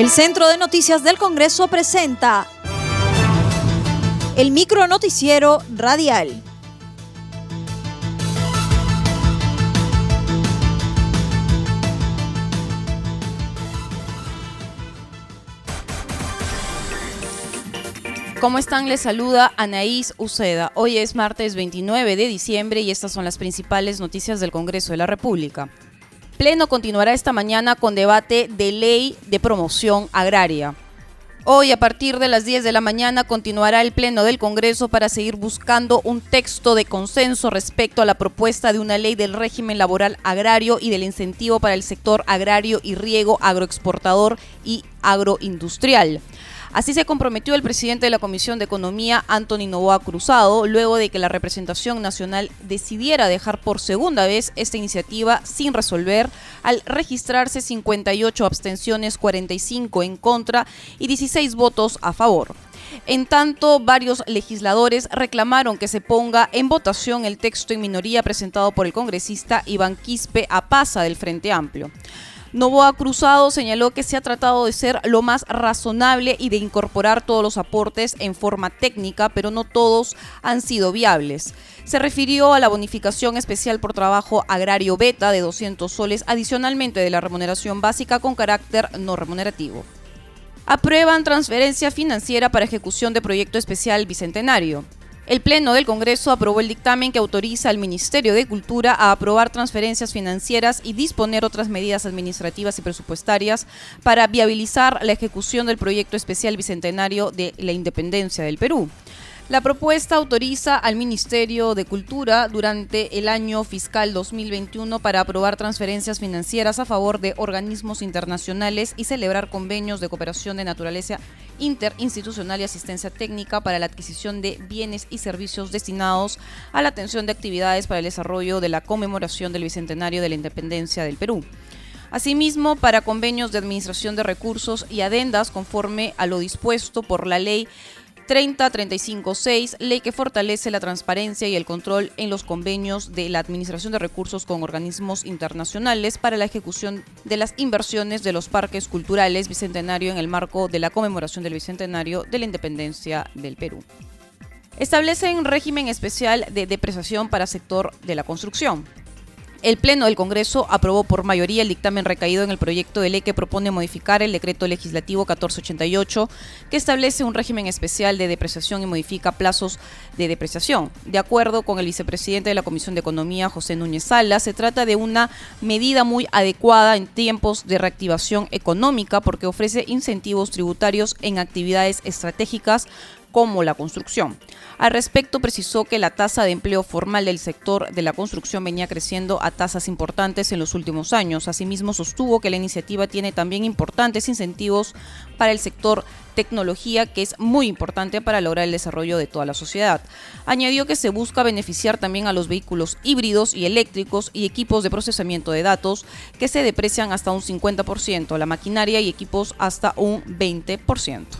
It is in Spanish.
El Centro de Noticias del Congreso presenta el micro noticiero radial. ¿Cómo están? Les saluda Anaís Uceda. Hoy es martes 29 de diciembre y estas son las principales noticias del Congreso de la República. Pleno continuará esta mañana con debate de ley de promoción agraria. Hoy, a partir de las 10 de la mañana, continuará el Pleno del Congreso para seguir buscando un texto de consenso respecto a la propuesta de una ley del régimen laboral agrario y del incentivo para el sector agrario y riego agroexportador y agroindustrial. Así se comprometió el presidente de la Comisión de Economía, Anthony Novoa Cruzado, luego de que la representación nacional decidiera dejar por segunda vez esta iniciativa sin resolver al registrarse 58 abstenciones, 45 en contra y 16 votos a favor. En tanto, varios legisladores reclamaron que se ponga en votación el texto en minoría presentado por el congresista Iván Quispe Apaza del Frente Amplio. Novoa Cruzado señaló que se ha tratado de ser lo más razonable y de incorporar todos los aportes en forma técnica, pero no todos han sido viables. Se refirió a la bonificación especial por trabajo agrario beta de 200 soles adicionalmente de la remuneración básica con carácter no remunerativo. Aprueban transferencia financiera para ejecución de proyecto especial bicentenario. El Pleno del Congreso aprobó el dictamen que autoriza al Ministerio de Cultura a aprobar transferencias financieras y disponer otras medidas administrativas y presupuestarias para viabilizar la ejecución del proyecto especial bicentenario de la independencia del Perú. La propuesta autoriza al Ministerio de Cultura durante el año fiscal 2021 para aprobar transferencias financieras a favor de organismos internacionales y celebrar convenios de cooperación de naturaleza interinstitucional y asistencia técnica para la adquisición de bienes y servicios destinados a la atención de actividades para el desarrollo de la conmemoración del Bicentenario de la Independencia del Perú. Asimismo, para convenios de administración de recursos y adendas conforme a lo dispuesto por la ley 30-35-6, ley que fortalece la transparencia y el control en los convenios de la administración de recursos con organismos internacionales para la ejecución de las inversiones de los parques culturales bicentenario en el marco de la conmemoración del bicentenario de la independencia del Perú. Establecen régimen especial de depreciación para sector de la construcción. El Pleno del Congreso aprobó por mayoría el dictamen recaído en el proyecto de ley que propone modificar el decreto legislativo 1488, que establece un régimen especial de depreciación y modifica plazos de depreciación. De acuerdo con el vicepresidente de la Comisión de Economía, José Núñez Sala, se trata de una medida muy adecuada en tiempos de reactivación económica porque ofrece incentivos tributarios en actividades estratégicas como la construcción. Al respecto, precisó que la tasa de empleo formal del sector de la construcción venía creciendo a tasas importantes en los últimos años. Asimismo, sostuvo que la iniciativa tiene también importantes incentivos para el sector tecnología, que es muy importante para lograr el desarrollo de toda la sociedad. Añadió que se busca beneficiar también a los vehículos híbridos y eléctricos y equipos de procesamiento de datos que se deprecian hasta un 50%, la maquinaria y equipos hasta un 20%.